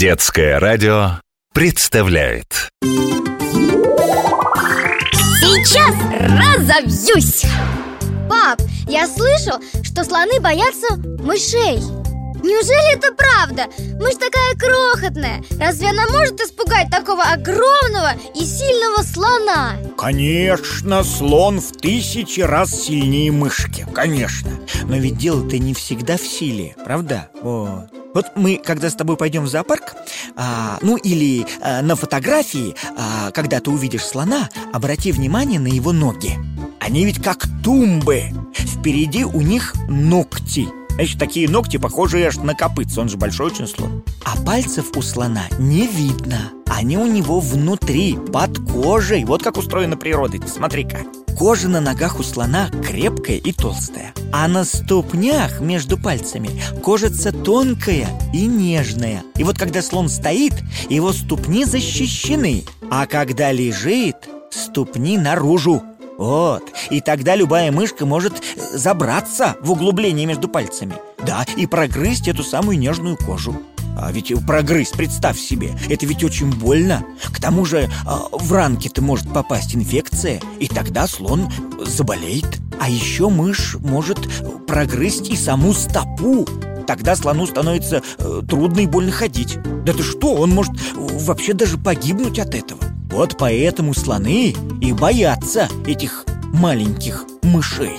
Детское радио представляет Сейчас разобьюсь! Пап, я слышал, что слоны боятся мышей Неужели это правда? Мышь такая крохотная Разве она может испугать такого огромного и сильного слона? Конечно, слон в тысячи раз сильнее мышки Конечно Но ведь дело-то не всегда в силе, правда? Вот вот мы, когда с тобой пойдем в зоопарк, а, ну или а, на фотографии, а, когда ты увидишь слона, обрати внимание на его ноги. Они ведь как тумбы. Впереди у них ногти. Значит, такие ногти, похожие аж на копытца, он же большой очень слон А пальцев у слона не видно Они у него внутри, под кожей. Вот как устроена природа, смотри-ка. Кожа на ногах у слона крепкая и толстая А на ступнях между пальцами кожица тонкая и нежная. И вот когда слон стоит, его ступни защищены А когда лежит, ступни наружу. Вот, и тогда любая мышка может э, забраться в углубление между пальцами. Да, и прогрызть эту самую нежную кожу а ведь прогрызть, представь себе, это ведь очень больно. К тому же а, в ранки-то может попасть инфекция И тогда слон заболеет. А еще мышь может прогрызть и саму стопу. Тогда слону становится э, трудно и больно ходить. Да ты что, он может вообще даже погибнуть от этого. Вот поэтому слоны и боятся этих маленьких мышей.